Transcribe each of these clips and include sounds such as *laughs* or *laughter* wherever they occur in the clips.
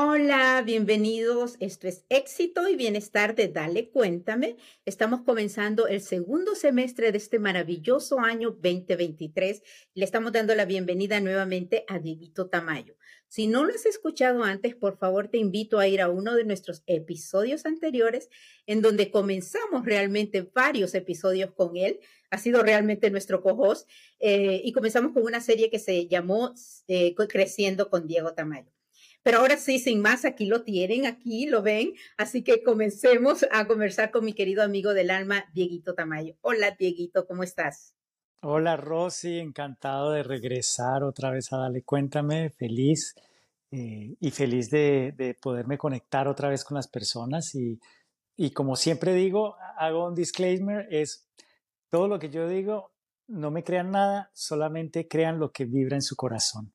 Hola, bienvenidos. Esto es Éxito y Bienestar de Dale Cuéntame. Estamos comenzando el segundo semestre de este maravilloso año 2023. Le estamos dando la bienvenida nuevamente a Dieguito Tamayo. Si no lo has escuchado antes, por favor te invito a ir a uno de nuestros episodios anteriores en donde comenzamos realmente varios episodios con él. Ha sido realmente nuestro co-host eh, y comenzamos con una serie que se llamó eh, Creciendo con Diego Tamayo. Pero ahora sí, sin más, aquí lo tienen, aquí lo ven. Así que comencemos a conversar con mi querido amigo del alma, Dieguito Tamayo. Hola, Dieguito, ¿cómo estás? Hola, Rosy, encantado de regresar otra vez a Dale Cuéntame, feliz eh, y feliz de, poderme conectar otra vez con las personas. Y, y como siempre digo, hago un disclaimer, es todo lo que yo digo, no me crean nada, solamente crean lo que vibra en su corazón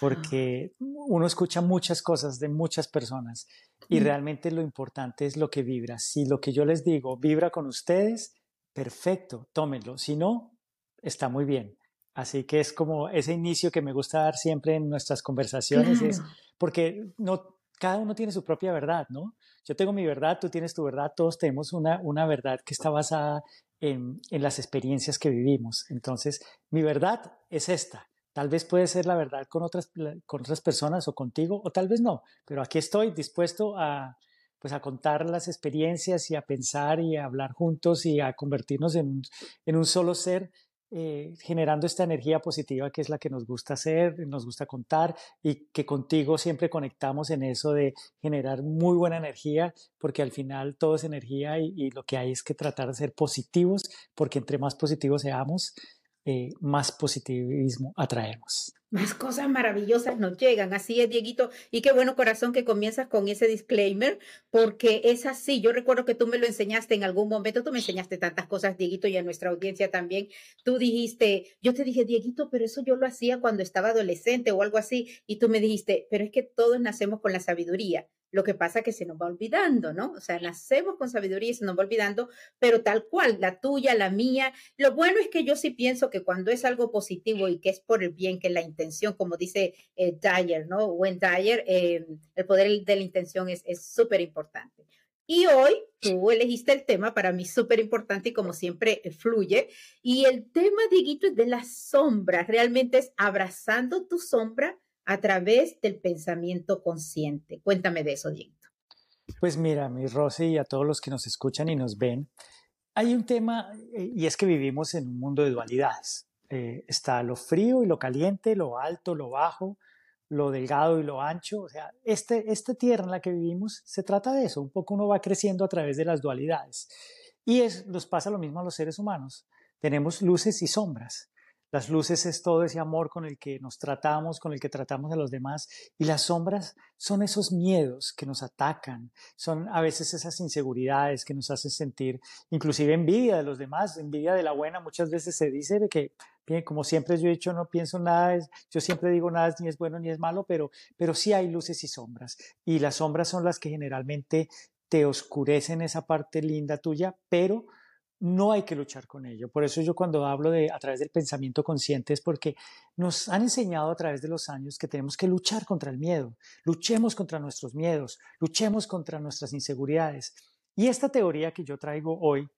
porque uno escucha muchas cosas de muchas personas y realmente lo importante es lo que vibra. Si lo que yo les digo vibra con ustedes, perfecto, tómenlo. Si no, está muy bien. Así que es como ese inicio que me gusta dar siempre en nuestras conversaciones, es porque no, cada uno tiene su propia verdad, ¿no? Yo tengo mi verdad, tú tienes tu verdad, todos tenemos una, una verdad que está basada en, en las experiencias que vivimos. Entonces, mi verdad es esta Tal vez puede ser la verdad con otras, con otras personas o contigo, o tal vez no, pero aquí estoy dispuesto a, pues a contar las experiencias y a pensar y a hablar juntos y a convertirnos en un, en un solo ser, eh, generando esta energía positiva que es la que nos gusta hacer, nos gusta contar y que contigo siempre conectamos en eso de generar muy buena energía, porque al final todo es energía y, y lo que hay es que tratar de ser positivos, porque entre más positivos seamos, eh, más positivismo atraemos. Más cosas maravillosas nos llegan. Así es, Dieguito. Y qué bueno corazón que comienzas con ese disclaimer, porque es así. Yo recuerdo que tú me lo enseñaste en algún momento. Tú me enseñaste tantas cosas, Dieguito, y a nuestra audiencia también. Tú dijiste, yo te dije, Dieguito, pero eso yo lo hacía cuando estaba adolescente o algo así. Y tú me dijiste, pero es que todos nacemos con la sabiduría. Lo que pasa es que se nos va olvidando, ¿no? O sea, nacemos con sabiduría y se nos va olvidando, pero tal cual, la tuya, la mía. Lo bueno es que yo sí pienso que cuando es algo positivo y que es por el bien, que la intención, como dice eh, Dyer, ¿no? Wen Dyer, eh, el poder de la intención es súper importante. Y hoy tú elegiste el tema para mí súper importante y como siempre eh, fluye. Y el tema, Dieguito, es de la sombra. Realmente es abrazando tu sombra a través del pensamiento consciente. Cuéntame de eso, Diego. Pues mira, mi Rosy y a todos los que nos escuchan y nos ven, hay un tema eh, y es que vivimos en un mundo de dualidades. Eh, está lo frío y lo caliente, lo alto, lo bajo, lo delgado y lo ancho. O sea, este, esta tierra en la que vivimos se trata de eso. Un poco uno va creciendo a través de las dualidades. Y es, nos pasa lo mismo a los seres humanos. Tenemos luces y sombras. Las luces es todo ese amor con el que nos tratamos, con el que tratamos a los demás. Y las sombras son esos miedos que nos atacan, son a veces esas inseguridades que nos hacen sentir inclusive envidia de los demás, envidia de la buena. Muchas veces se dice de que, bien, como siempre yo he dicho, no pienso nada, yo siempre digo nada ni es bueno ni es malo, pero, pero sí hay luces y sombras. Y las sombras son las que generalmente te oscurecen esa parte linda tuya, pero no hay que luchar con ello. Por eso yo cuando hablo de a través del pensamiento consciente es porque nos han enseñado a través de los años que tenemos que luchar contra el miedo, luchemos contra nuestros miedos, luchemos contra nuestras inseguridades. Y esta teoría que yo traigo hoy,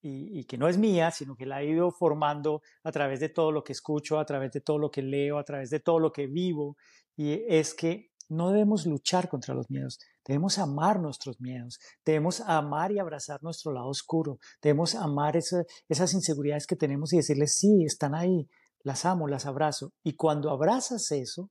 y, que no es mía, sino que la he ido formando a través de todo lo que escucho, a través de todo lo que leo, a través de todo lo que vivo, y es que no debemos luchar contra los miedos, debemos amar nuestros miedos, debemos amar y abrazar nuestro lado oscuro, debemos amar esas inseguridades que tenemos y decirles, sí, están ahí, las amo, las abrazo. Y cuando abrazas eso,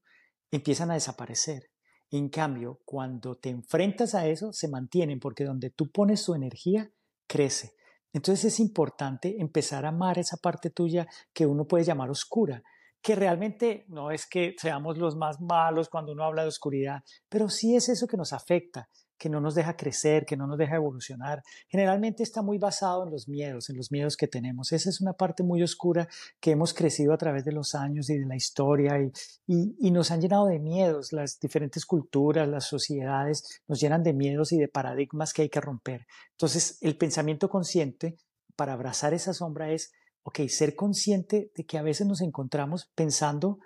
empiezan a desaparecer. En cambio, cuando te enfrentas a eso, se mantienen porque donde tú pones tu energía, crece. Entonces es importante empezar a amar esa parte tuya que uno puede llamar oscura, que realmente no es que seamos los más malos cuando uno habla de oscuridad, pero sí es eso que nos afecta, que no nos deja crecer, que no nos deja evolucionar. Generalmente está muy basado en los miedos, en los miedos que tenemos. Esa es una parte muy oscura que hemos crecido a través de los años y de la historia y, y, nos han llenado de miedos. Las diferentes culturas, las sociedades nos llenan de miedos y de paradigmas que hay que romper. Entonces, el pensamiento consciente para abrazar esa sombra es ok, ser consciente de que a veces nos encontramos pensando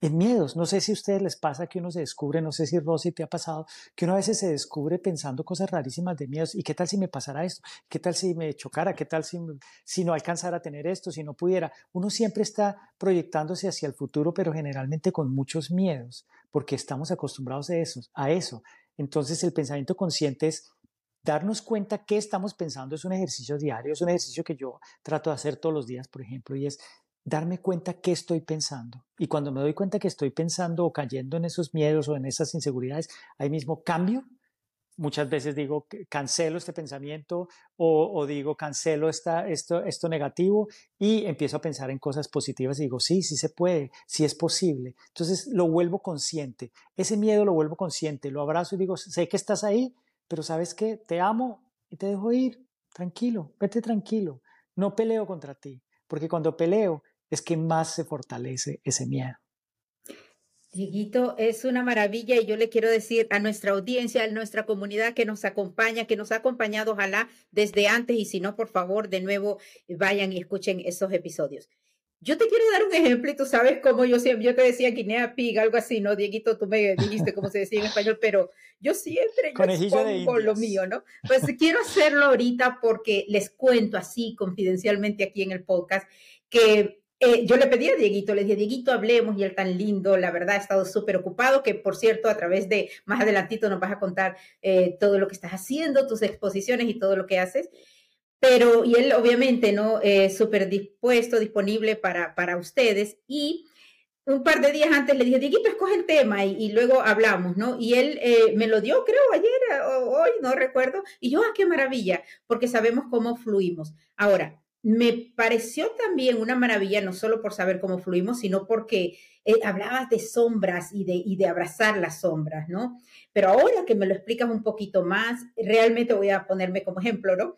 en miedos. No sé si a ustedes les pasa que uno se descubre, no sé si Rosy te ha pasado, que uno a veces se descubre pensando cosas rarísimas de miedos. ¿Y qué tal si me pasara esto? ¿Qué tal si me chocara? ¿Qué tal si, si no alcanzara a tener esto? Si no pudiera. Uno siempre está proyectándose hacia el futuro, pero generalmente con muchos miedos, porque estamos acostumbrados a eso. A eso. Entonces el pensamiento consciente es darnos cuenta qué estamos pensando es un ejercicio diario, es un ejercicio que yo trato de hacer todos los días, por ejemplo, y es darme cuenta qué estoy pensando. Y cuando me doy cuenta que estoy pensando o cayendo en esos miedos o en esas inseguridades, ahí mismo cambio. Muchas veces digo, cancelo este pensamiento o, digo, cancelo esta, esto, esto negativo y empiezo a pensar en cosas positivas y digo, sí, sí se puede, sí es posible. Entonces lo vuelvo consciente. Ese miedo lo vuelvo consciente, lo abrazo y digo, sé que estás ahí, pero sabes qué, te amo y te dejo ir. Tranquilo, vete tranquilo. No peleo contra ti, porque cuando peleo es que más se fortalece ese miedo. Dieguito, es una maravilla y yo le quiero decir a nuestra audiencia, a nuestra comunidad que nos acompaña, que nos ha acompañado, ojalá desde antes y si no, por favor, de nuevo vayan y escuchen esos episodios. Yo te quiero dar un ejemplo y tú sabes cómo yo siempre, yo te decía guinea pig, algo así, ¿no? Dieguito, tú me dijiste cómo se decía en español, pero yo siempre Conejillo pongo lo mío, ¿no? Pues quiero hacerlo ahorita porque les cuento así confidencialmente aquí en el podcast que eh, yo le pedí a Dieguito, le dije, Dieguito, hablemos, y él tan lindo, la verdad, ha estado súper ocupado, que por cierto, a través de, más adelantito nos vas a contar eh, todo lo que estás haciendo, tus exposiciones y todo lo que haces. Pero, y él obviamente, ¿no? Eh, súper dispuesto, disponible para, para ustedes. Y un par de días antes le dije, Dieguito, escoge el tema y, luego hablamos, ¿no? Y él me lo dio, creo, ayer o hoy, no recuerdo. Y yo, ah, qué maravilla, porque sabemos cómo fluimos. Ahora, me pareció también una maravilla, no solo por saber cómo fluimos, sino porque eh, hablabas de sombras y de, y de abrazar las sombras, ¿no? Pero ahora que me lo explicas un poquito más, realmente voy a ponerme como ejemplo, ¿no?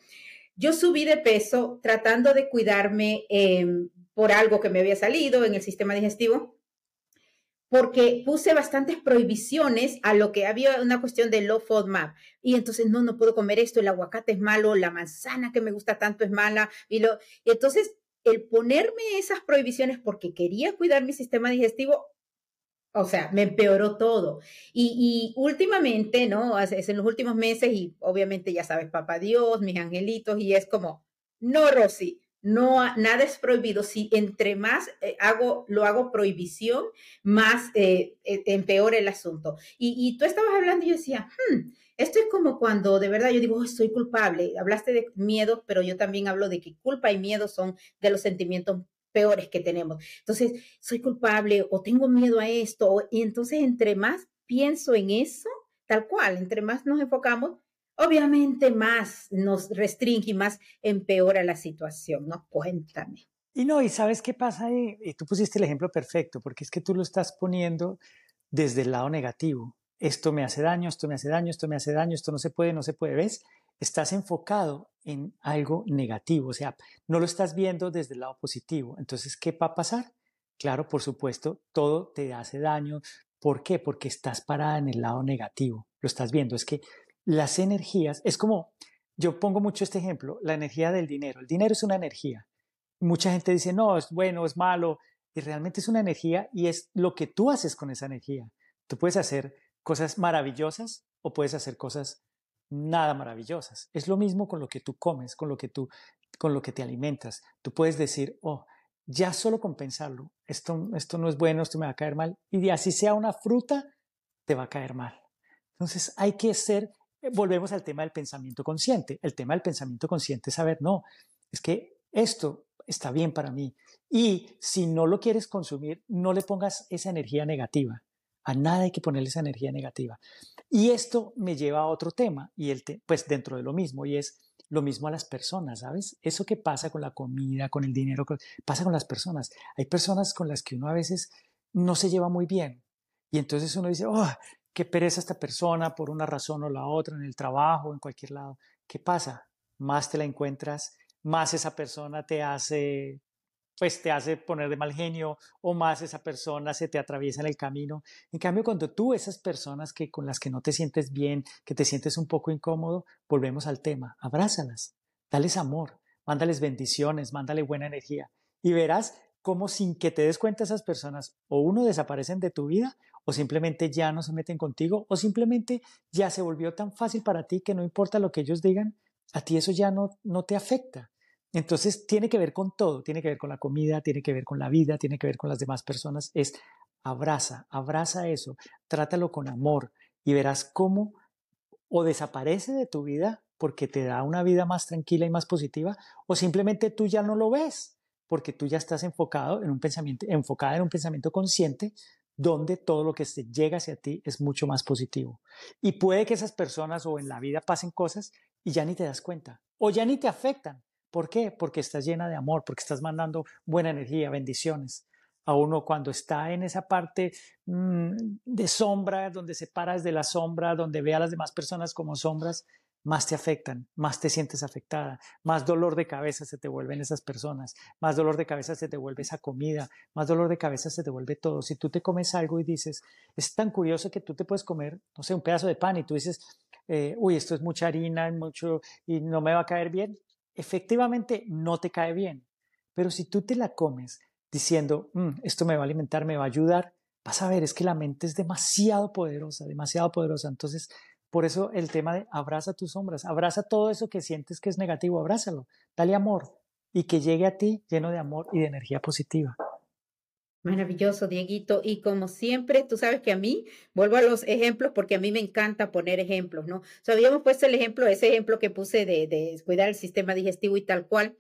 Yo subí de peso tratando de cuidarme em, por algo que me había salido en el sistema digestivo porque puse bastantes prohibiciones a lo que había una cuestión de low FODMAP. Y entonces, no, no puedo comer esto, el aguacate es malo, la manzana que me gusta tanto es mala. Y, lo, y entonces, el ponerme esas prohibiciones porque quería cuidar mi sistema digestivo, o sea, me empeoró todo. Y, y últimamente, ¿no? Es en los últimos meses, y obviamente ya sabes, papá Dios, mis angelitos, y es como, no, Rosy, no, nada es prohibido. Si entre más eh, hago, lo hago prohibición, más eh, eh, empeora el asunto. Y, tú estabas hablando y yo decía, hmm, esto es como cuando de verdad yo digo, soy culpable. Hablaste de miedo, pero yo también hablo de que culpa y miedo son de los sentimientos peores que tenemos. Entonces, soy culpable o tengo miedo a esto. y entonces, entre más pienso en eso, tal cual, entre más nos enfocamos, obviamente más nos restringe y más empeora la situación, ¿no? Cuéntame. Y no, y sabes qué pasa y tú pusiste el ejemplo perfecto, porque es que tú lo estás poniendo desde el lado negativo. Esto me hace daño, esto me hace daño, esto me hace daño, esto no se puede, no se puede, ¿ves? Estás enfocado en algo negativo, o sea, no lo estás viendo desde el lado positivo. Entonces, ¿qué va a pasar? Claro, por supuesto, todo te hace daño. ¿Por qué? Porque estás parada en el lado negativo. Lo estás viendo. Es que las energías, es como, yo pongo mucho este ejemplo, la energía del dinero. El dinero es una energía. Mucha gente dice, no, es bueno, es malo, y realmente es una energía y es lo que tú haces con esa energía. Tú puedes hacer cosas maravillosas o puedes hacer cosas nada maravillosas. Es lo mismo con lo que tú comes, con lo que tú, con lo que te alimentas. Tú puedes decir, oh, ya solo compensarlo, esto, esto no es bueno, esto me va a caer mal, y así sea una fruta, te va a caer mal. Entonces hay que ser eh, volvemos al tema del pensamiento consciente. El tema del pensamiento consciente es saber, no, es que esto está bien para mí. Y si no lo quieres consumir, no le pongas esa energía negativa. A nada hay que ponerle esa energía negativa. Y esto me lleva a otro tema, y el pues dentro de lo mismo, y es lo mismo a las personas, ¿sabes? Eso que pasa con la comida, con el dinero, pasa con las personas. Hay personas con las que uno a veces no se lleva muy bien. Y entonces uno dice, oh, qué pereza esta persona por una razón o la otra, en el trabajo, en cualquier lado. ¿Qué pasa? Más te la encuentras, más esa persona te hace, pues te hace poner de mal genio o más esa persona se te atraviesa en el camino. En cambio, cuando tú, esas personas que con las que no te sientes bien, que te sientes un poco incómodo, volvemos al tema, abrázalas, dales amor, mándales bendiciones, mándale buena energía y verás como sin que te des cuenta esas personas o uno desaparecen de tu vida o simplemente ya no se meten contigo o simplemente ya se volvió tan fácil para ti que no importa lo que ellos digan, a ti eso ya no, no te afecta. Entonces tiene que ver con todo, tiene que ver con la comida, tiene que ver con la vida, tiene que ver con las demás personas. Es abraza, abraza eso, trátalo con amor y verás cómo o desaparece de tu vida porque te da una vida más tranquila y más positiva o simplemente tú ya no lo ves porque tú ya estás enfocado en un pensamiento, enfocada en un pensamiento consciente donde todo lo que llega hacia ti es mucho más positivo. Y puede que esas personas o en la vida pasen cosas y ya ni te das cuenta o ya ni te afectan ¿Por qué? Porque estás llena de amor, porque estás mandando buena energía, bendiciones. A uno cuando está en esa parte mm, de sombra, donde se para desde la sombra, donde ve a las demás personas como sombras, más te afectan, más te sientes afectada, más dolor de cabeza se te vuelven esas personas, más dolor de cabeza se te vuelve esa comida, más dolor de cabeza se te vuelve todo. Si tú te comes algo y dices, es tan curioso que tú te puedes comer, no sé, un pedazo de pan y tú dices, eh, uy, esto es mucha harina, mucho y no me va a caer bien, efectivamente no te cae bien. Pero si tú te la comes diciendo, mm, esto me va a alimentar, me va a ayudar, vas a ver, es que la mente es demasiado poderosa, demasiado poderosa. Entonces, por eso el tema de abraza tus sombras, abraza todo eso que sientes que es negativo, abrázalo, dale amor y que llegue a ti lleno de amor y de energía positiva. Maravilloso, Dieguito. Y como siempre, tú sabes que a mí, vuelvo a los ejemplos porque a mí me encanta poner ejemplos, ¿no? O habíamos puesto el ejemplo, ese ejemplo que puse de, de cuidar el sistema digestivo y tal cual.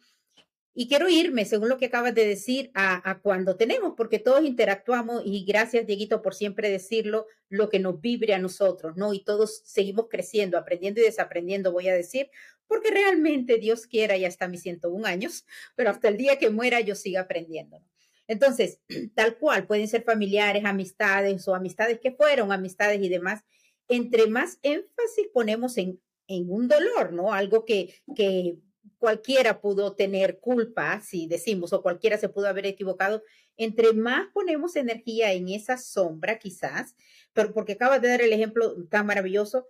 Y quiero irme, según lo que acabas de decir, a, a, cuando tenemos, porque todos interactuamos y gracias, Dieguito, por siempre decirlo, lo que nos vibre a nosotros, ¿no? Y todos seguimos creciendo, aprendiendo y desaprendiendo, voy a decir, porque realmente Dios quiera, ya hasta mis 101 años, *laughs* pero hasta el día que muera yo siga aprendiendo. Entonces, *clears throat* tal cual, pueden ser familiares, amistades o amistades que fueron amistades y demás. Entre más énfasis ponemos en, en un dolor, ¿no? Algo que, que cualquiera pudo tener culpa, si decimos, o cualquiera se pudo haber equivocado, entre más ponemos energía en esa sombra, quizás, pero porque acabas de dar el ejemplo tan maravilloso,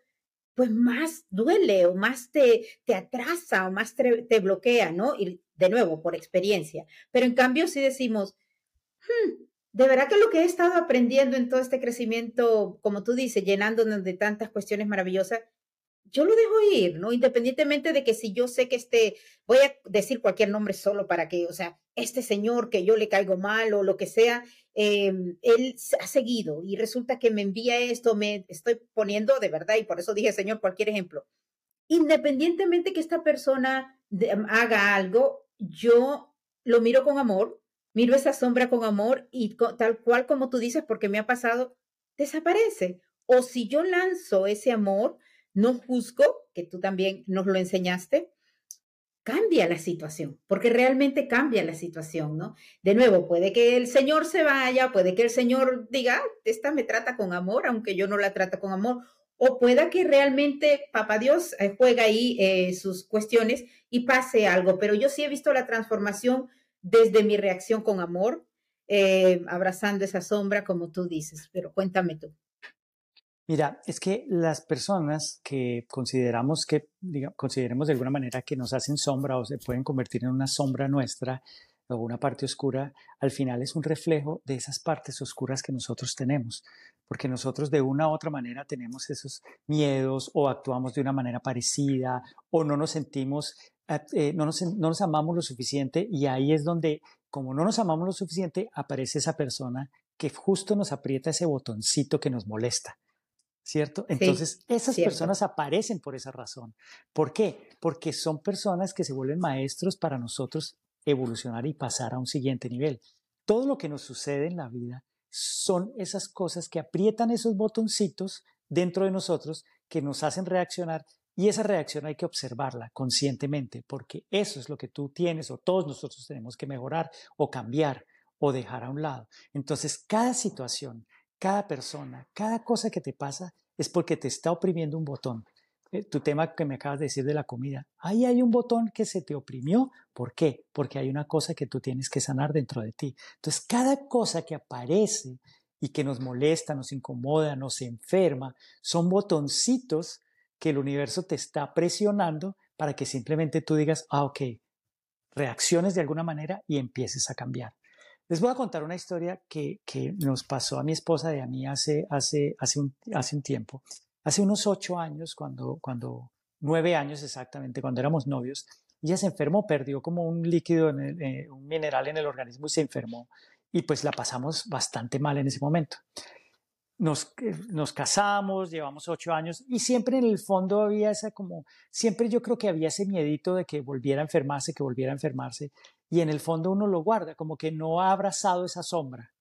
pues más duele o más te, te atrasa o más te, te bloquea, ¿no? Y de nuevo, por experiencia. Pero en cambio, si decimos, De verdad que lo que he estado aprendiendo en todo este crecimiento, como tú dices, llenándonos de tantas cuestiones maravillosas, yo lo dejo ir, ¿no? Independientemente de que si yo sé que este, voy a decir cualquier nombre solo para que, o sea, este señor que yo le caigo mal o lo que sea, em, él ha seguido y resulta que me envía esto, me estoy poniendo de verdad, y por eso dije, señor, cualquier ejemplo. Independientemente que esta persona haga algo, yo lo miro con amor, miro esa sombra con amor y tal cual como tú dices, porque me ha pasado, desaparece. O si yo lanzo ese amor, no juzgo, que tú también nos lo enseñaste, cambia la situación, porque realmente cambia la situación, ¿no? De nuevo, puede que el Señor se vaya, puede que el Señor diga, esta me trata con amor, aunque yo no la trata con amor, o pueda que realmente Papá Dios eh, juega ahí eh, sus cuestiones y pase algo, pero yo sí he visto la transformación desde mi reacción con amor, eh, abrazando esa sombra, como tú dices. Pero cuéntame tú. Mira, es que las personas que consideramos que, consideremos de alguna manera que nos hacen sombra o se pueden convertir en una sombra nuestra o una parte oscura, al final es un reflejo de esas partes oscuras que nosotros tenemos, porque nosotros de una u otra manera tenemos esos miedos o actuamos de una manera parecida o no nos sentimos eh, no, nos, no nos amamos lo suficiente y ahí es donde, como no nos amamos lo suficiente, aparece esa persona que justo nos aprieta ese botoncito que nos molesta. ¿Cierto? Entonces, esas personas aparecen por esa razón. ¿Por qué? Porque son personas que se vuelven maestros para nosotros evolucionar y pasar a un siguiente nivel. Todo lo que nos sucede en la vida son esas cosas que aprietan esos botoncitos dentro de nosotros que nos hacen reaccionar y esa reacción hay que observarla conscientemente, porque eso es lo que tú tienes o todos nosotros tenemos que mejorar o cambiar o dejar a un lado. Entonces, cada situación, cada persona, cada cosa que te pasa es porque te está oprimiendo un botón. Eh, tu tema que me acabas de decir de la comida, ahí hay un botón que se te oprimió. ¿Por qué? Porque hay una cosa que tú tienes que sanar dentro de ti. Entonces, cada cosa que aparece y que nos molesta, nos incomoda, nos enferma, son botoncitos que el universo te está presionando para que simplemente tú digas, ah, ok, reacciones de alguna manera y empieces a cambiar. Les voy a contar una historia que, nos pasó a mi esposa y a mí hace, hace, hace, un, hace un tiempo. Hace unos ocho años, cuando, cuando, nueve años exactamente, cuando éramos novios, ella se enfermó, perdió como un líquido, eh, un mineral en el organismo y se enfermó. Y pues la pasamos bastante mal en ese momento. Nos, eh, nos, casamos, llevamos ocho años y siempre en el fondo había esa como, siempre yo creo que había ese miedito de que volviera a enfermarse, que volviera a enfermarse y en el fondo uno lo guarda, como que no ha abrazado esa sombra.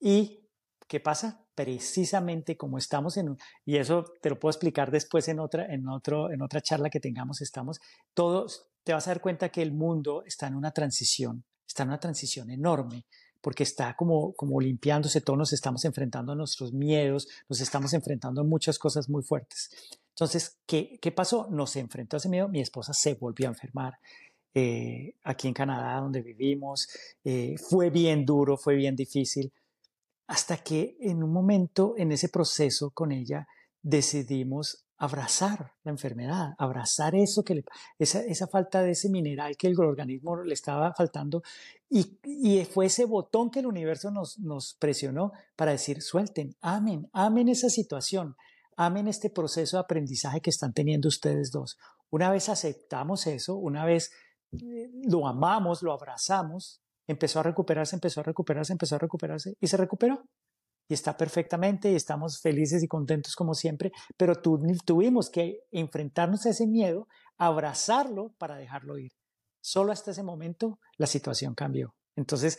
¿Y qué pasa? Precisamente como estamos en, y eso te lo puedo explicar después en otra, en otro, en otra charla que tengamos, estamos, todos, te vas a dar cuenta que el mundo está en una transición, está en una transición enorme porque está como, como limpiándose, todos nos estamos enfrentando a nuestros miedos, nos estamos enfrentando a muchas cosas muy fuertes. Entonces, ¿qué, qué pasó? Nos enfrentó a ese miedo, mi esposa se volvió a enfermar, eh, aquí en Canadá, donde vivimos. Eh, fue bien duro, fue bien difícil, hasta que en un momento en ese proceso con ella decidimos abrazar la enfermedad, abrazar eso que le, esa, esa falta de ese mineral que el organismo le estaba faltando y, y, fue ese botón que el universo nos, nos presionó para decir suelten, amen, amen esa situación, amen este proceso de aprendizaje que están teniendo ustedes dos. Una vez aceptamos eso, una vez lo amamos, lo abrazamos, empezó a recuperarse, empezó a recuperarse, empezó a recuperarse y se recuperó. Y está perfectamente y estamos felices y contentos como siempre, pero tuvimos que enfrentarnos a ese miedo, abrazarlo para dejarlo ir. Solo hasta ese momento la situación cambió. Entonces,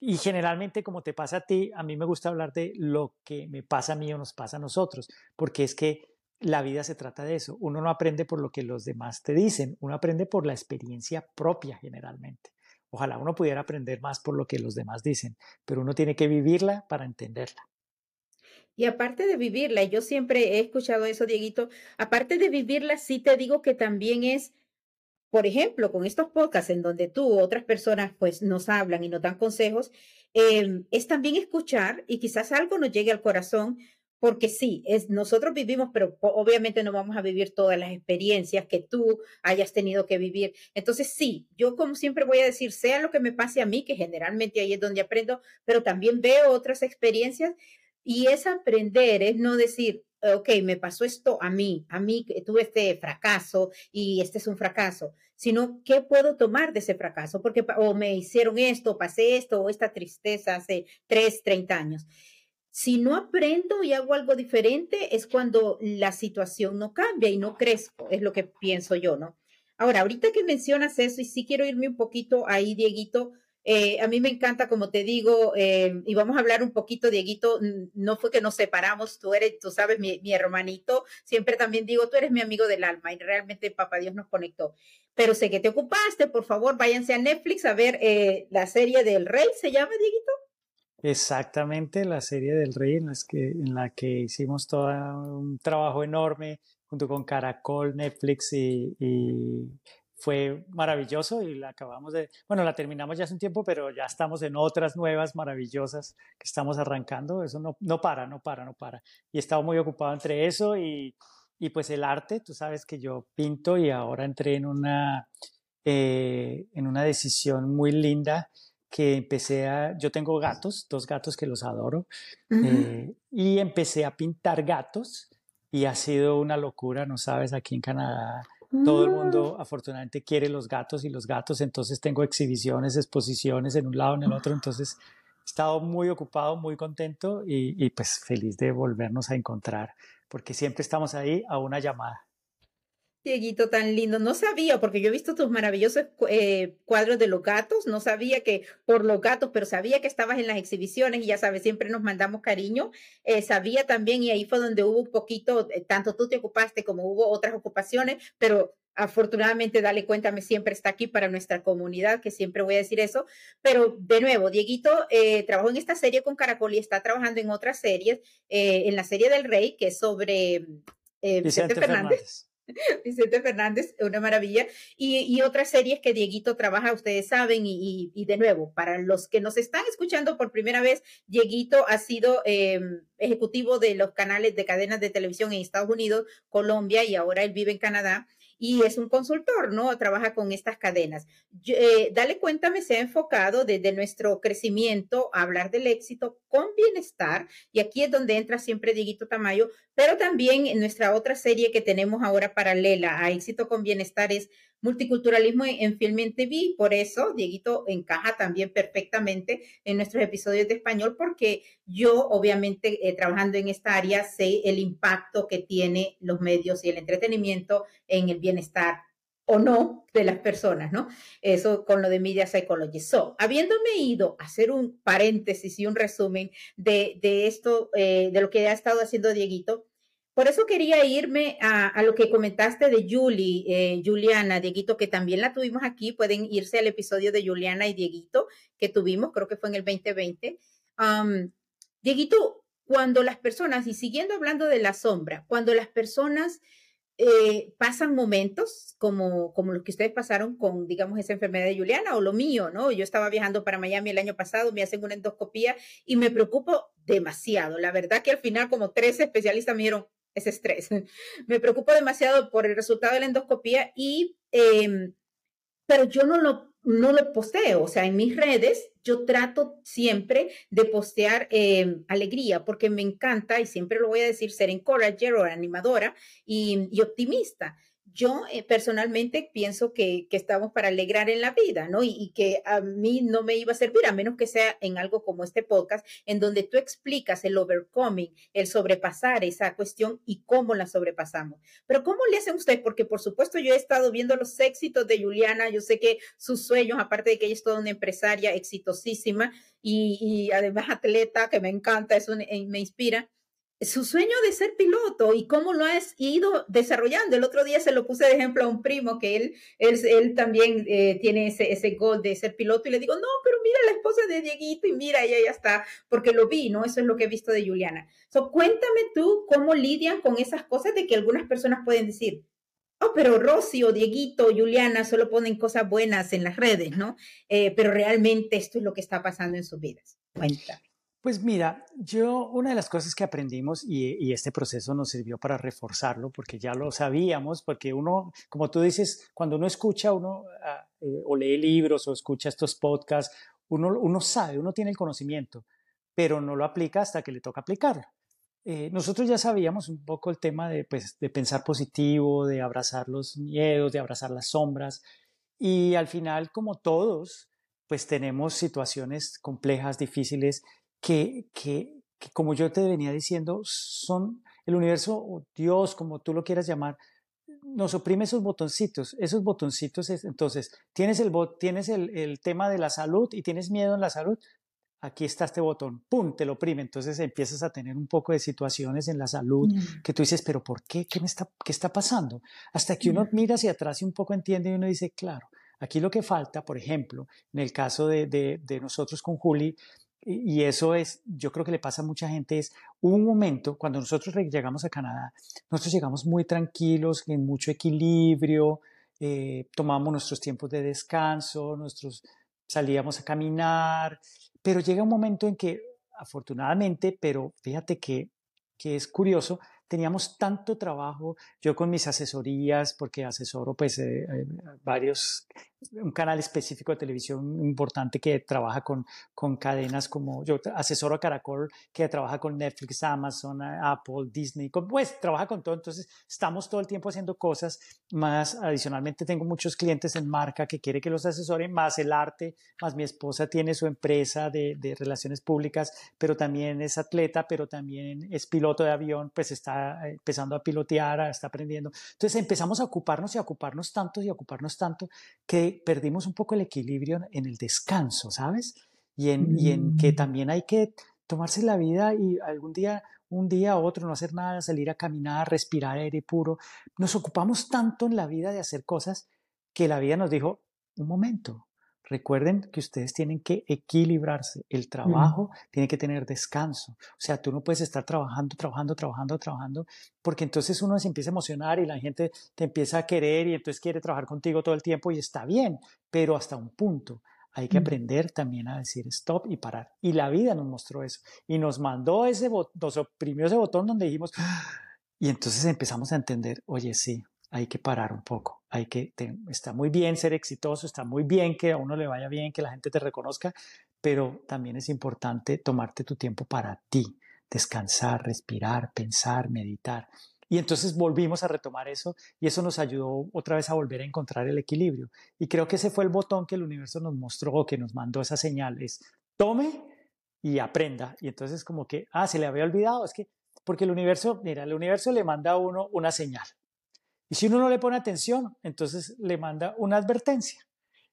y generalmente como te pasa a ti, a mí me gusta hablar de lo que me pasa a mí o nos pasa a nosotros, porque es que la vida se trata de eso. Uno no aprende por lo que los demás te dicen, uno aprende por la experiencia propia generalmente. Ojalá uno pudiera aprender más por lo que los demás dicen, pero uno tiene que vivirla para entenderla. Y aparte de vivirla, yo siempre he escuchado eso, Dieguito, aparte de vivirla, sí te digo que también es, por ejemplo, con estos podcasts en donde tú u otras personas pues nos hablan y nos dan consejos, em, es también escuchar y quizás algo nos llegue al corazón porque sí, es, nosotros vivimos, pero obviamente no vamos a vivir todas las experiencias que tú hayas tenido que vivir. Entonces, sí, yo como siempre voy a decir, sea lo que me pase a mí, que generalmente ahí es donde aprendo, pero también veo otras experiencias y es aprender, es no decir, ok, me pasó esto a mí, a mí tuve este fracaso y este es un fracaso, sino qué puedo tomar de ese fracaso, porque o me hicieron esto, pasé esto, o esta tristeza hace tres, treinta años. Si no aprendo y hago algo diferente, es cuando la situación no cambia y no crezco, es lo que pienso yo, ¿no? Ahora, ahorita que mencionas eso, y sí quiero irme un poquito ahí, Dieguito, eh, a mí me encanta, como te digo, eh, y vamos a hablar un poquito, Dieguito, no fue que nos separamos, tú eres, tú sabes, mi, hermanito, siempre también digo, tú eres mi amigo del alma y realmente Papá Dios nos conectó. Pero sé que te ocupaste, por favor, váyanse a Netflix a ver eh, la serie del Rey, ¿se llama, Dieguito? Exactamente, la serie del Rey en, que, en la que hicimos todo un trabajo enorme junto con Caracol, Netflix y, fue maravilloso y la acabamos de, bueno, la terminamos ya hace un tiempo, pero ya estamos en otras nuevas maravillosas que estamos arrancando. Eso no, no para, no para, no para. Y he estado muy ocupado entre eso y, y pues el arte. Tú sabes que yo pinto y ahora entré en una, eh, en una decisión muy linda que empecé a, yo tengo gatos, dos gatos que los adoro, eh, y empecé a pintar gatos y ha sido una locura, no sabes, aquí en Canadá. Todo el mundo mm. afortunadamente quiere los gatos y los gatos, entonces tengo exhibiciones, exposiciones en un lado, en el otro, entonces he estado muy ocupado, muy contento y, y pues feliz de volvernos a encontrar, porque siempre estamos ahí a una llamada. Dieguito, tan lindo. No sabía, porque yo he visto tus maravillosos eh, cuadros de los gatos. No sabía que por los gatos, pero sabía que estabas en las exhibiciones y ya sabes, siempre nos mandamos cariño. Eh, sabía también, y ahí fue donde hubo un poquito, eh, tanto tú te ocupaste como hubo otras ocupaciones, pero afortunadamente, dale cuéntame, siempre está aquí para nuestra comunidad, que siempre voy a decir eso. Pero de nuevo, Dieguito trabajó en esta serie con Caracol y está trabajando en otras series, en la serie del Rey, que es sobre Vicente, Fernández *laughs* Vicente Fernández, una maravilla. Y, otras series que Dieguito trabaja, ustedes saben, y, de nuevo, para los que nos están escuchando por primera vez, Dieguito ha sido em, ejecutivo de los canales de cadenas de televisión en Estados Unidos, Colombia, y ahora él vive en Canadá. Y es un consultor, ¿no? Trabaja con estas cadenas. Eh, dale cuéntame se ha enfocado desde nuestro crecimiento a hablar del éxito con bienestar y aquí es donde entra siempre Dieguito Tamayo, pero también en nuestra otra serie que tenemos ahora paralela a éxito con bienestar es multiculturalismo en, Film TV. Por eso, Dieguito encaja también perfectamente en nuestros episodios de español, porque yo, obviamente, eh, trabajando en esta área, sé el impacto que tiene los medios y el entretenimiento en el bienestar o no de las personas, ¿no? Eso con lo de Media Psychology. So, habiéndome ido a hacer un paréntesis y un resumen de, esto, eh, de lo que ha estado haciendo Dieguito, por eso quería irme a, lo que comentaste de Julie, eh, Juliana, Dieguito, que también la tuvimos aquí. Pueden irse al episodio de Juliana y Dieguito que tuvimos, creo que fue en el 2020. Dieguito, cuando las personas, y siguiendo hablando de la sombra, cuando las personas eh, pasan momentos como, como los que ustedes pasaron con, digamos, esa enfermedad de Juliana o lo mío, ¿no? Yo estaba viajando para Miami el año pasado, me hacen una endoscopía y me preocupo demasiado. La verdad que al final como tres especialistas me dijeron, ese estrés. *laughs* Me preocupo demasiado por el resultado de la endoscopía y, em, pero yo no lo, no lo posteo, o sea, en mis redes yo trato siempre de postear em, alegría porque me encanta y siempre lo voy a decir ser encourager o animadora y optimista yo eh, personalmente pienso que, estamos para alegrar en la vida, ¿no? Y, que a mí no me iba a servir, a menos que sea en algo como este podcast, en donde tú explicas el overcoming, el sobrepasar esa cuestión y cómo la sobrepasamos. Pero ¿cómo le hacen ustedes? Porque por supuesto yo he estado viendo los éxitos de Juliana, yo sé que sus sueños, aparte de que ella es toda una empresaria exitosísima y, además atleta, que me encanta, eso me inspira su sueño de ser piloto y cómo lo has ido desarrollando. El otro día se lo puse de ejemplo a un primo que él, él, también eh, tiene ese, ese gol de ser piloto y le digo, no, pero mira la esposa de Dieguito y mira, ella ya está, porque lo vi, ¿no? Eso es lo que he visto de Juliana. So, cuéntame tú cómo lidian con esas cosas de que algunas personas pueden decir, oh, pero Rosy o Dieguito o Juliana solo ponen cosas buenas en las redes, ¿no? Eh, pero realmente esto es lo que está pasando en sus vidas. Cuéntame. Pues mira, yo una de las cosas que aprendimos y, este proceso nos sirvió para reforzarlo, porque ya lo sabíamos, porque uno, como tú dices, cuando uno escucha uno ah, eh, o lee libros o escucha estos podcasts, uno, uno sabe, uno tiene el conocimiento, pero no lo aplica hasta que le toca aplicarlo. Eh, nosotros ya sabíamos un poco el tema de, pues, de pensar positivo, de abrazar los miedos, de abrazar las sombras, y al final, como todos, pues tenemos situaciones complejas, difíciles, que, que, como yo te venía diciendo, son el universo o Dios, como tú lo quieras llamar, nos oprime esos botoncitos. Esos botoncitos, es, entonces, tienes, el, tienes el, el, tema de la salud y tienes miedo en la salud, aquí está este botón, ¡pum!, te lo oprime. Entonces empiezas a tener un poco de situaciones en la salud mm. que tú dices, pero ¿por qué? ¿Qué, me está, qué está pasando? Hasta que uno mm. mira hacia atrás y un poco entiende y uno dice, claro, aquí lo que falta, por ejemplo, en el caso de, de, de nosotros con Juli, y eso es, yo creo que le pasa a mucha gente, es un momento cuando nosotros llegamos a Canadá, nosotros llegamos muy tranquilos, en mucho equilibrio, eh, tomamos nuestros tiempos de descanso, nuestros, salíamos a caminar, pero llega un momento en que, afortunadamente, pero fíjate que, que es curioso, teníamos tanto trabajo, yo con mis asesorías, porque asesoro pues eh, eh, varios, un canal específico de televisión importante que trabaja con, con cadenas como, yo asesoro a Caracol que trabaja con Netflix, Amazon, Apple, Disney, pues trabaja con todo, entonces estamos todo el tiempo haciendo cosas, más adicionalmente tengo muchos clientes en marca que quiere que los asesoren, más el arte, más mi esposa tiene su empresa de, de relaciones públicas, pero también es atleta, pero también es piloto de avión, pues está eh, empezando a pilotear, está aprendiendo. Entonces empezamos a ocuparnos y a ocuparnos tanto y a ocuparnos tanto que perdimos un poco el equilibrio en el descanso, ¿sabes? Y en, y en que mm. también hay que tomarse la vida y algún día, un día u otro, no hacer nada, salir a caminar, respirar aire puro. Nos ocupamos tanto en la vida de hacer cosas que la vida nos dijo, un momento, Recuerden que ustedes tienen que equilibrarse. El mm. trabajo tiene que tener descanso. O sea, tú no puedes estar trabajando, trabajando, trabajando, trabajando, porque entonces uno se empieza a emocionar y la gente te empieza a querer y entonces quiere trabajar contigo todo el tiempo y está bien, pero hasta un punto. Hay que mm. aprender también a decir stop y parar. Y la vida nos mostró eso. Y nos mandó ese botón, nos oprimió ese botón donde dijimos, y entonces empezamos a entender, oye, sí, hay que parar un poco. Hay que, está muy bien ser exitoso, está muy bien que a uno le vaya bien, que la gente te reconozca, pero también es importante tomarte tu tiempo para ti, descansar, respirar, pensar, meditar. Y entonces volvimos a retomar eso y eso nos ayudó otra vez a volver a encontrar el equilibrio. Y creo que ese fue el botón que el universo nos mostró, que nos mandó esa señal, es tome y aprenda. Y entonces como que, ah, se le había olvidado, es que, porque el universo, mira, el universo le manda a uno una señal. Y si uno no le pone atención, entonces le manda una advertencia.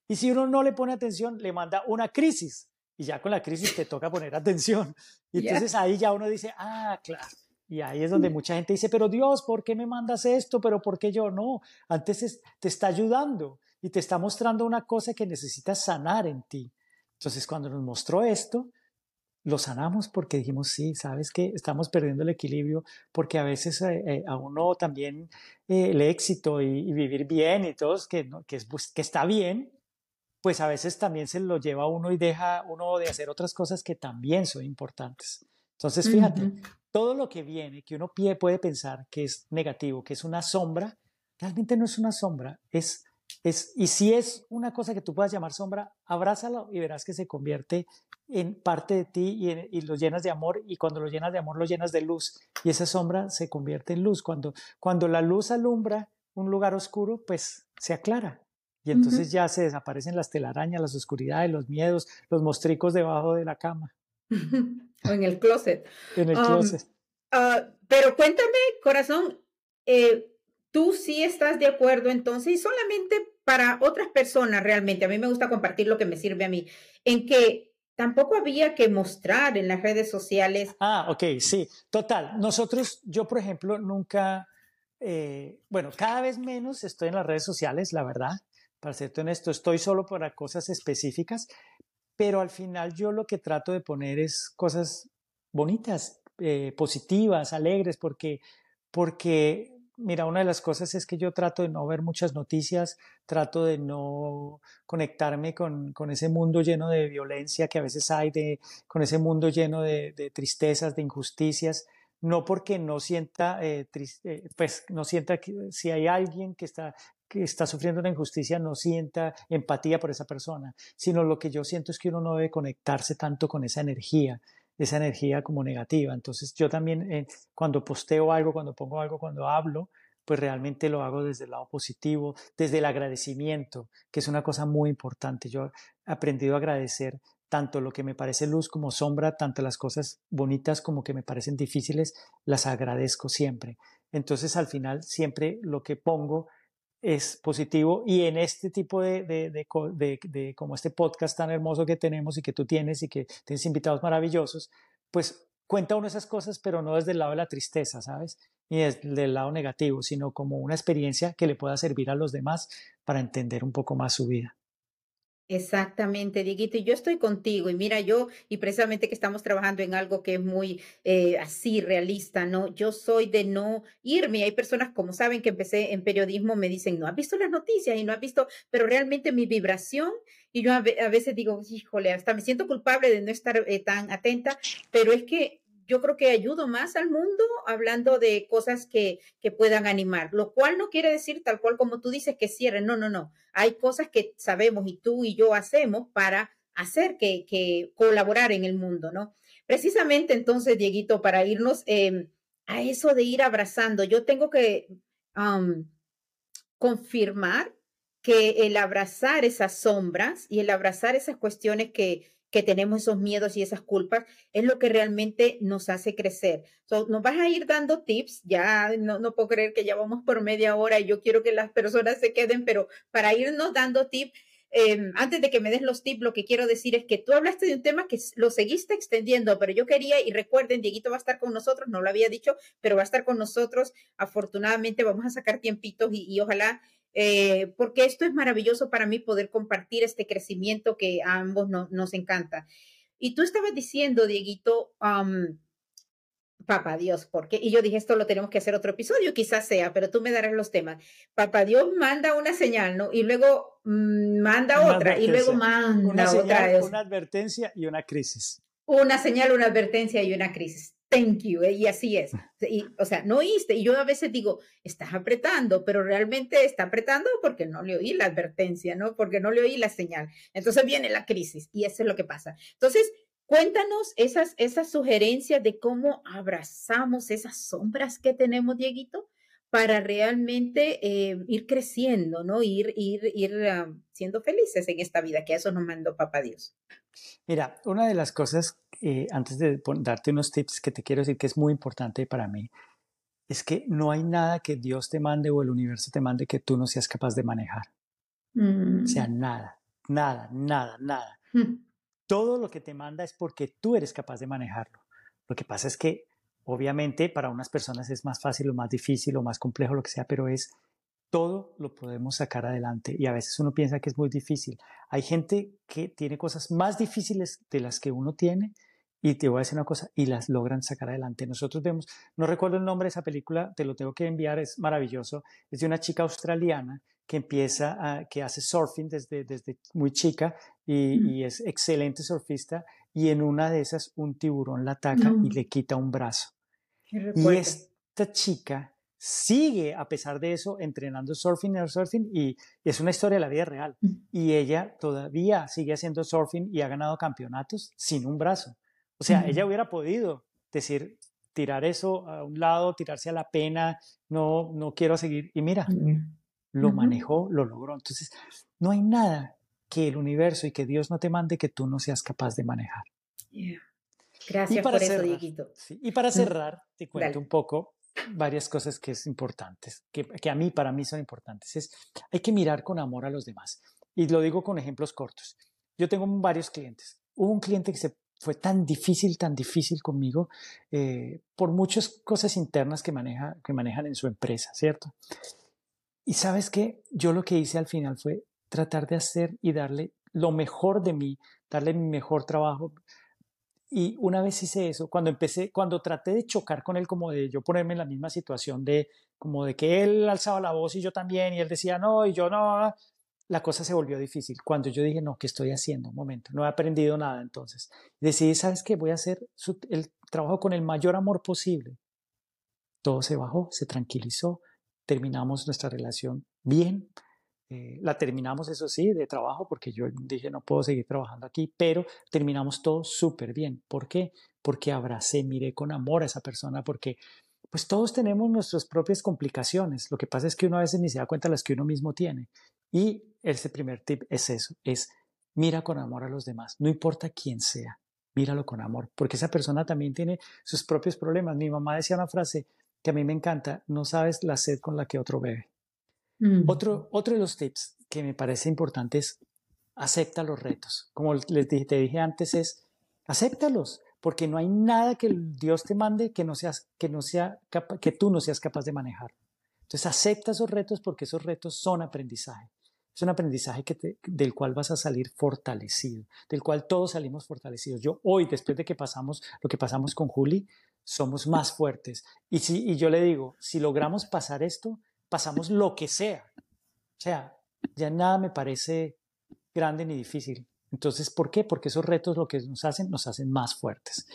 Y si uno no le pone atención, le manda una crisis. Y ya con la crisis te toca poner atención. *laughs* Y entonces ahí ya uno dice, ah, claro. Y ahí es donde mucha gente dice, pero Dios, ¿por qué me mandas esto? ¿Pero por qué yo? No, antes te está ayudando y te está mostrando una cosa que necesitas sanar en ti. Entonces, cuando nos mostró esto, lo sanamos porque dijimos, sí, sabes que estamos perdiendo el equilibrio, porque a veces eh, eh, a uno también eh, el éxito y, vivir bien y todo, que, que, es, pues, que está bien, pues a veces también se lo lleva a uno y deja uno de hacer otras cosas que también son importantes. Entonces, fíjate, todo lo que viene, que uno puede pensar que es negativo, que es una sombra, realmente no es una sombra, es es, y si es una cosa que tú puedas llamar sombra, abrázalo y verás que se convierte en parte de ti y, lo llenas de amor y cuando lo llenas de amor lo llenas de luz y esa sombra se convierte en luz. Cuando, cuando la luz alumbra un lugar oscuro, pues se aclara y entonces ya se desaparecen las telarañas, las oscuridades, los miedos, los mostricos debajo de la cama. *laughs* o en el closet. En el closet. Ah, pero cuéntame, corazón, eh, tú sí estás de acuerdo entonces y solamente para otras personas realmente, a mí me gusta compartir lo que me sirve a mí, en que tampoco había que mostrar en las redes sociales. Ah, ok, sí, total. Nosotros, yo por ejemplo, nunca, eh, bueno, cada vez menos estoy en las redes sociales, la verdad, para serte honesto, estoy solo para cosas específicas, pero al final yo lo que trato de poner es cosas bonitas, eh, positivas, alegres, porque, porque mira, una de las cosas es que yo trato de no ver muchas noticias, trato de no conectarme con, con ese mundo lleno de violencia que a veces hay, con ese mundo lleno de, de tristezas, de injusticias, no porque no sienta, eh, eh, pues no sienta que si hay alguien que está, que está sufriendo una injusticia, no sienta empatía por esa persona, sino lo que yo siento es que uno no debe conectarse tanto con esa energía, esa energía como negativa. Entonces yo también eh, cuando posteo algo, cuando pongo algo, cuando hablo, pues realmente lo hago desde el lado positivo, desde el agradecimiento, que es una cosa muy importante. Yo he aprendido a agradecer tanto lo que me parece luz como sombra, tanto las cosas bonitas como que me parecen difíciles, las agradezco siempre. Entonces al final siempre lo que pongo es positivo y en este tipo de, de, de, como este podcast tan hermoso que tenemos y que tú tienes y que tienes invitados maravillosos, pues cuenta uno esas cosas, pero no desde el lado de la tristeza, ¿sabes? Ni desde el lado negativo, sino como una experiencia que le pueda servir a los demás para entender un poco más su vida. Exactamente, Dieguito, y yo estoy contigo, y mira, yo, y precisamente que estamos trabajando en algo que es muy eh, así realista, ¿no? Yo soy de no irme, hay personas, como saben que empecé en periodismo, me dicen, no has visto las noticias y no has visto, pero realmente mi vibración, y yo a, veces digo, híjole, hasta me siento culpable de no estar eh, tan atenta, pero es que yo creo que ayudo más al mundo hablando de cosas que, que puedan animar, lo cual no quiere decir tal cual como tú dices que cierren, no, no, no, hay cosas que sabemos y tú y yo hacemos para hacer que, que colaborar en el mundo, ¿no? Precisamente entonces, Dieguito, para irnos em, a eso de ir abrazando, yo tengo que confirmar que el abrazar esas sombras y el abrazar esas cuestiones que, que tenemos esos miedos y esas culpas, es lo que realmente nos hace crecer. nos vas a ir dando tips, ya no, no puedo creer que ya vamos por media hora y yo quiero que las personas se queden, pero para irnos dando tips, em, antes de que me des los tips, lo que quiero decir es que tú hablaste de un tema que lo seguiste extendiendo, pero yo quería, y recuerden, Dieguito va a estar con nosotros, no lo había dicho, pero va a estar con nosotros. Afortunadamente vamos a sacar tiempitos y ojalá eh, porque esto es maravilloso para mí poder compartir este crecimiento que a ambos nos encanta. Y tú estabas diciendo, Dieguito, Papá Dios, ¿por qué? Y yo dije, esto lo tenemos que hacer otro episodio, quizás sea, pero tú me darás los temas. Papá Dios manda una señal, ¿no? Y luego mm, manda otra, y luego manda una otra. Una advertencia y una crisis. Una señal, una advertencia y una crisis thank you, eh, y así es. Y, o sea, no oíste, y yo a veces digo, estás apretando, pero realmente está apretando porque no le oí la advertencia, ¿no? Porque no le oí la señal. Entonces viene la crisis, y eso es lo que pasa. Entonces, cuéntanos esas, esas sugerencias de cómo abrazamos esas sombras que tenemos, Dieguito, para realmente eh, ir creciendo, ¿no? Ir, ir, ir siendo felices en esta vida, que a eso nos mandó Papá Dios. Mira, una de las cosas, eh, antes de darte unos tips que te quiero decir que es muy importante para mí, es que no hay nada que Dios te mande o el universo te mande que tú no seas capaz de manejar. O sea, mm. nada, nada, nada, nada. Mm. Todo lo que te manda es porque tú eres capaz de manejarlo. Lo que pasa es que Obviamente para unas personas es más fácil o más difícil o más complejo, lo que sea, pero es todo lo podemos sacar adelante y a veces uno piensa que es muy difícil. Hay gente que tiene cosas más difíciles de las que uno tiene y te voy a decir una cosa, y las logran sacar adelante. Nosotros vemos, no recuerdo el nombre de esa película, te lo tengo que enviar, es maravilloso, es de una chica australiana que empieza, a, que hace surfing desde, desde muy chica y, es excelente surfista y en una de esas un tiburón la ataca y le quita un brazo. Y esta chica sigue, a pesar de eso, entrenando surfing y surfing y es una historia de la vida real. Mm. Y ella todavía sigue haciendo surfing y ha ganado campeonatos sin un brazo. O sea, ella hubiera podido decir, tirar eso a un lado, tirarse a la pena, no, no quiero seguir. Y mira, lo manejó, lo logró. Entonces, no hay nada que el universo y que Dios no te mande que tú no seas capaz de manejar. Gracias por eso, Dieguito. y para cerrar, te cuento un poco varias cosas que es importantes, que, que, a mí, para mí son importantes. Es, hay que mirar con amor a los demás. Y lo digo con ejemplos cortos. Yo tengo varios clientes. Hubo un cliente que se fue tan difícil, tan difícil conmigo eh, por muchas cosas internas que, maneja, que manejan en su empresa, ¿cierto? Y sabes qué, yo lo que hice al final fue tratar de hacer y darle lo mejor de mí, darle mi mejor trabajo, y una vez hice eso, cuando empecé, cuando traté de chocar con él, como de yo ponerme en la misma situación de, como de que él alzaba la voz y yo también, y él decía no, y yo no, la cosa se volvió difícil. Cuando yo dije, no, ¿qué estoy haciendo? Un momento, no he aprendido nada entonces. Decidí, ¿sabes qué? Voy a hacer el trabajo con el mayor amor posible. Todo se bajó, se tranquilizó, terminamos nuestra relación bien, eh, la terminamos, eso sí, de trabajo, porque yo dije, no puedo seguir trabajando aquí, pero terminamos todo súper bien. ¿Por qué? Porque abracé, miré con amor a esa persona, porque pues todos tenemos nuestras propias complicaciones. Lo que pasa es que uno a veces ni se da cuenta de las que uno mismo tiene. Y ese primer tip es eso, es mira con amor a los demás, no importa quién sea, míralo con amor, porque esa persona también tiene sus propios problemas. Mi mamá decía una frase que a mí me encanta, no sabes la sed con la que otro bebe. Mm. Otro, otro de los tips que me parece importante es acepta los retos. Como les dije, te dije antes, es acéptalos, porque no hay nada que Dios te mande que, no seas, que, no sea, que tú no seas capaz de manejar. Entonces acepta esos retos porque esos retos son aprendizaje. Es un aprendizaje que del cual vas a salir fortalecido, del cual todos salimos fortalecidos. Yo hoy, después de que pasamos lo que pasamos con Juli, somos más fuertes. Y, si, y yo le digo, si logramos pasar esto, pasamos lo que sea. O sea, ya nada me parece grande ni difícil. Entonces, ¿por qué? Porque esos retos lo que nos hacen, nos hacen más fuertes.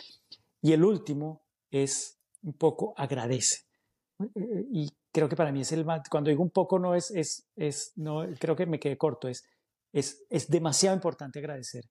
Y el último es un poco agradece. Y creo que para mí es el más, cuando digo un poco no es, es, es no, creo que me quedé corto, es, es, es demasiado importante agradecer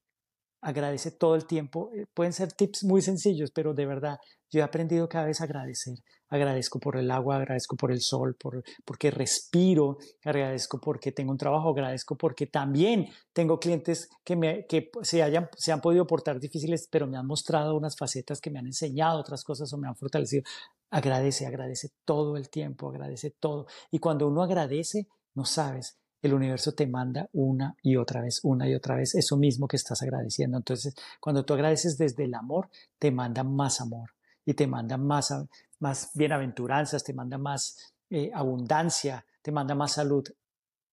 agradece todo el tiempo. Eh, pueden ser tips muy sencillos, pero de verdad, yo he aprendido cada vez a agradecer. Agradezco por el agua, agradezco por el sol, por, porque respiro, agradezco porque tengo un trabajo, agradezco porque también tengo clientes que, me, que se, hayan, se han podido portar difíciles, pero me han mostrado unas facetas que me han enseñado otras cosas o me han fortalecido. Agradece, agradece todo el tiempo, agradece todo. Y cuando uno agradece, no sabes, el universo te manda una y otra vez, una y otra vez, eso mismo que estás agradeciendo. Entonces, cuando tú agradeces desde el amor, te manda más amor y te manda más, más bienaventuranzas, te manda más eh, abundancia, te manda más salud.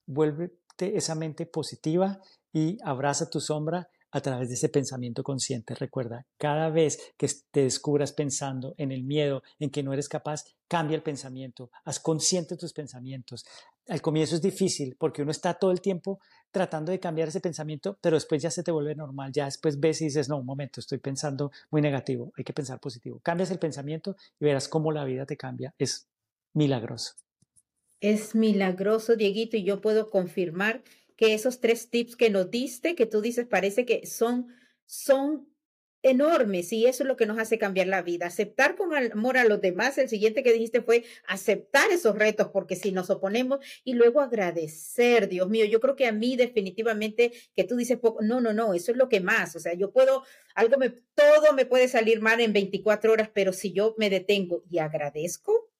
Vuélvete esa mente positiva y abraza tu sombra a través de ese pensamiento consciente. Recuerda, cada vez que te descubras pensando en el miedo, en que no eres capaz, cambia el pensamiento, haz consciente tus pensamientos, al comienzo es difícil porque uno está todo el tiempo tratando de cambiar ese pensamiento, pero después ya se te vuelve normal, ya después ves y dices, no, un momento, estoy pensando muy negativo, hay que pensar positivo. Cambias el pensamiento y verás cómo la vida te cambia. Es milagroso. Es milagroso, Dieguito, y yo puedo confirmar que esos tres tips que nos diste, que tú dices, parece que son, son enormes y eso es lo que nos hace cambiar la vida. Aceptar con amor a los demás. El siguiente que dijiste fue aceptar esos retos porque si nos oponemos y luego agradecer, Dios mío, yo creo que a mí definitivamente que tú dices poco, no, no, no, eso es lo que más, o sea, yo puedo, algo me, todo me puede salir mal en 24 horas, pero si yo me detengo y agradezco,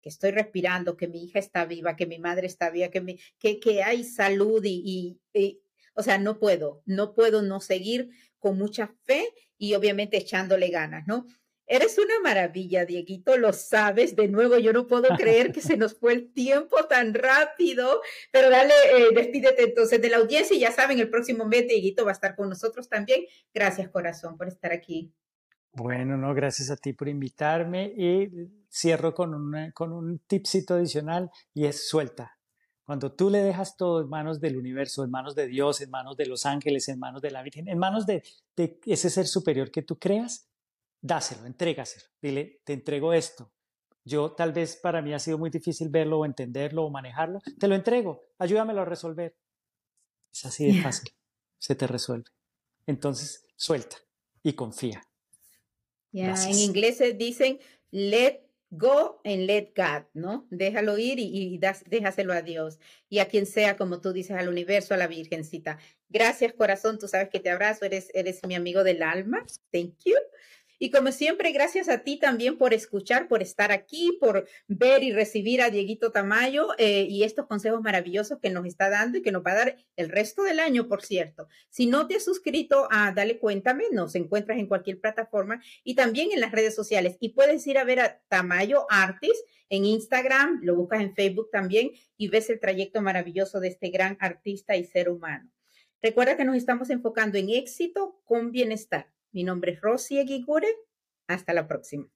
que estoy respirando, que mi hija está viva, que mi madre está viva, que, que, que hay salud y, y, o sea, no puedo, no puedo no seguir con mucha fe y obviamente echándole ganas, ¿no? Eres una maravilla, Dieguito, lo sabes. De nuevo, yo no puedo creer que se nos fue el tiempo tan rápido, pero dale, eh, despídete entonces de la audiencia y ya saben, el próximo mes Dieguito va a estar con nosotros también. Gracias, corazón, por estar aquí. Bueno, no, gracias a ti por invitarme y cierro con, con un tipcito adicional y es suelta. Cuando tú le dejas todo en manos del universo, en manos de Dios, en manos de los ángeles, en manos de la Virgen, en manos de, ese ser superior que tú creas, dáselo, entrégaselo. Dile, te entrego esto. Yo tal vez para mí ha sido muy difícil verlo o entenderlo o manejarlo. Te lo entrego, ayúdamelo a resolver. Es así de fácil, *laughs* se te resuelve. Entonces, suelta y confía. en inglés se dicen, let Go and let God, ¿no? Déjalo ir y, déjaselo a Dios y a quien sea, como tú dices, al universo, a la Virgencita. Gracias, corazón. Tú sabes que te abrazo. Eres, eres mi amigo del alma. Thank you. Y como siempre, gracias a ti también por escuchar, por estar aquí, por ver y recibir a Dieguito Tamayo eh, y estos consejos maravillosos que nos está dando y que nos va a dar el resto del año, por cierto. Si no te has suscrito a Dale Cuéntame, nos encuentras en cualquier plataforma y también en las redes sociales. Y puedes ir a ver a Tamayo Artist en Instagram, lo buscas en Facebook también y ves el trayecto maravilloso de este gran artista y ser humano. Recuerda que nos estamos enfocando en éxito con bienestar. Mi nombre es Rosy Eguigure. Hasta la próxima.